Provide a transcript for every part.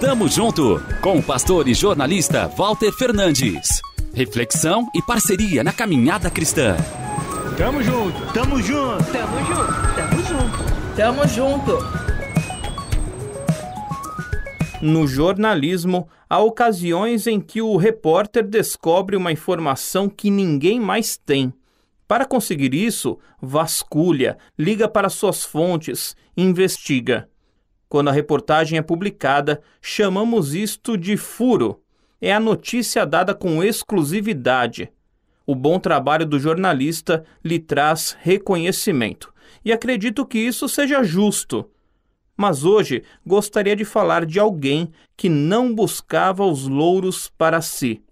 Tamo junto com o pastor e jornalista Walter Fernandes. Reflexão e parceria na caminhada cristã. Tamo junto, tamo junto, tamo junto, tamo junto, tamo junto. No jornalismo, há ocasiões em que o repórter descobre uma informação que ninguém mais tem. Para conseguir isso, vasculha, liga para suas fontes, investiga. Quando a reportagem é publicada, chamamos isto de furo. É a notícia dada com exclusividade. O bom trabalho do jornalista lhe traz reconhecimento. E acredito que isso seja justo. Mas hoje gostaria de falar de alguém que não buscava os louros para si.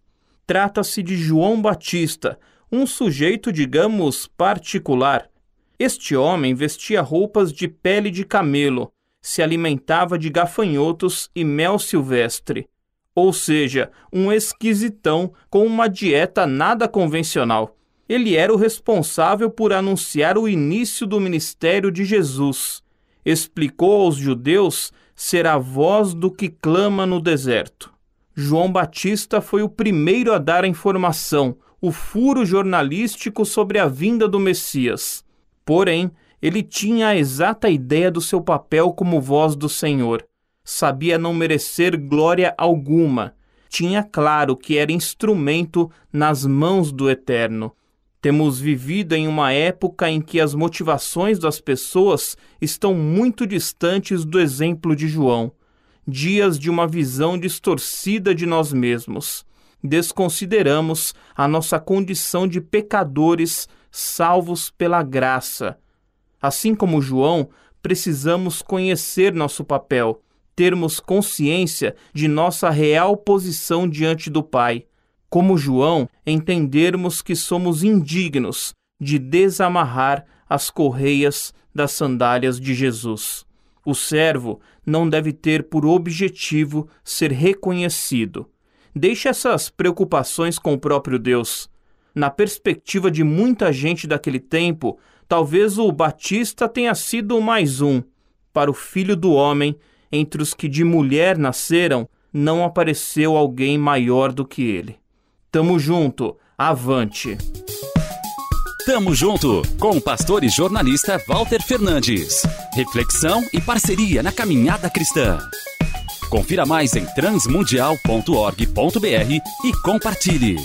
Trata-se de João Batista, um sujeito, digamos, particular. Este homem vestia roupas de pele de camelo, se alimentava de gafanhotos e mel silvestre, ou seja, um esquisitão com uma dieta nada convencional. Ele era o responsável por anunciar o início do ministério de Jesus explicou aos judeus ser a voz do que clama no deserto. João Batista foi o primeiro a dar a informação, o furo jornalístico sobre a vinda do Messias. Porém, ele tinha a exata ideia do seu papel como voz do Senhor. Sabia não merecer glória alguma. Tinha claro que era instrumento nas mãos do Eterno. Temos vivido em uma época em que as motivações das pessoas estão muito distantes do exemplo de João. Dias de uma visão distorcida de nós mesmos. Desconsideramos a nossa condição de pecadores salvos pela graça. Assim como João, precisamos conhecer nosso papel, termos consciência de nossa real posição diante do Pai como João, entendermos que somos indignos de desamarrar as correias das sandálias de Jesus. O servo não deve ter por objetivo ser reconhecido. Deixe essas preocupações com o próprio Deus. Na perspectiva de muita gente daquele tempo, talvez o Batista tenha sido mais um. Para o filho do homem, entre os que de mulher nasceram, não apareceu alguém maior do que ele. Tamo junto, avante. Tamo junto com o pastor e jornalista Walter Fernandes. Reflexão e parceria na caminhada cristã. Confira mais em transmundial.org.br e compartilhe.